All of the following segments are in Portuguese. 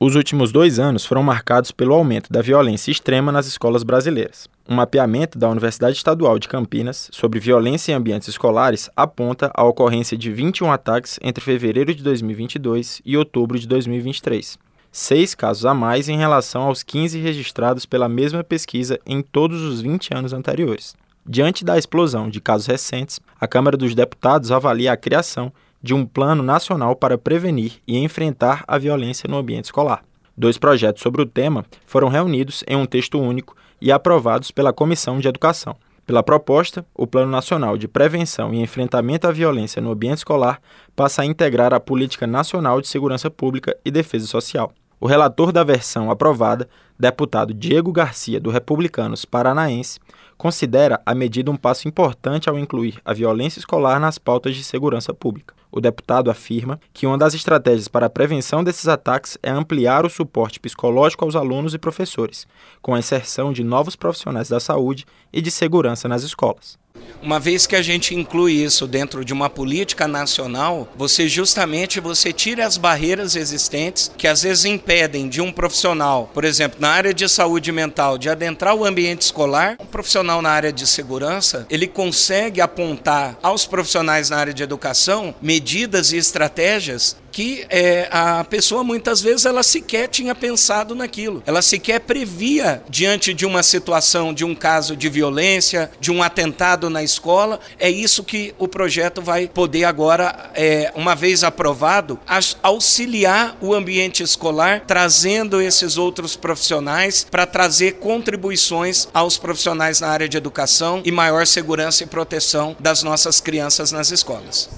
Os últimos dois anos foram marcados pelo aumento da violência extrema nas escolas brasileiras. Um mapeamento da Universidade Estadual de Campinas sobre violência em ambientes escolares aponta a ocorrência de 21 ataques entre fevereiro de 2022 e outubro de 2023. Seis casos a mais em relação aos 15 registrados pela mesma pesquisa em todos os 20 anos anteriores. Diante da explosão de casos recentes, a Câmara dos Deputados avalia a criação de um Plano Nacional para prevenir e enfrentar a violência no ambiente escolar. Dois projetos sobre o tema foram reunidos em um texto único e aprovados pela Comissão de Educação. Pela proposta, o Plano Nacional de Prevenção e Enfrentamento à Violência no Ambiente Escolar passa a integrar a Política Nacional de Segurança Pública e Defesa Social. O relator da versão aprovada, deputado Diego Garcia, do Republicanos Paranaense, considera a medida um passo importante ao incluir a violência escolar nas pautas de segurança pública. O deputado afirma que uma das estratégias para a prevenção desses ataques é ampliar o suporte psicológico aos alunos e professores, com a inserção de novos profissionais da saúde e de segurança nas escolas. Uma vez que a gente inclui isso dentro de uma política nacional, você justamente você tira as barreiras existentes que às vezes impedem de um profissional, por exemplo, na área de saúde mental, de adentrar o ambiente escolar. Um profissional na área de segurança, ele consegue apontar aos profissionais na área de educação medidas e estratégias que é, a pessoa muitas vezes ela sequer tinha pensado naquilo. Ela sequer previa diante de uma situação, de um caso de violência, de um atentado na escola. É isso que o projeto vai poder agora, é, uma vez aprovado, auxiliar o ambiente escolar, trazendo esses outros profissionais para trazer contribuições aos profissionais na área de educação e maior segurança e proteção das nossas crianças nas escolas.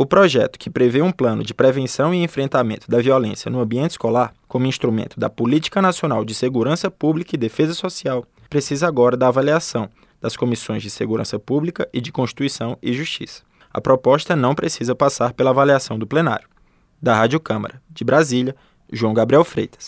O projeto, que prevê um plano de prevenção e enfrentamento da violência no ambiente escolar, como instrumento da Política Nacional de Segurança Pública e Defesa Social, precisa agora da avaliação das comissões de Segurança Pública e de Constituição e Justiça. A proposta não precisa passar pela avaliação do plenário. Da Rádio Câmara, de Brasília, João Gabriel Freitas.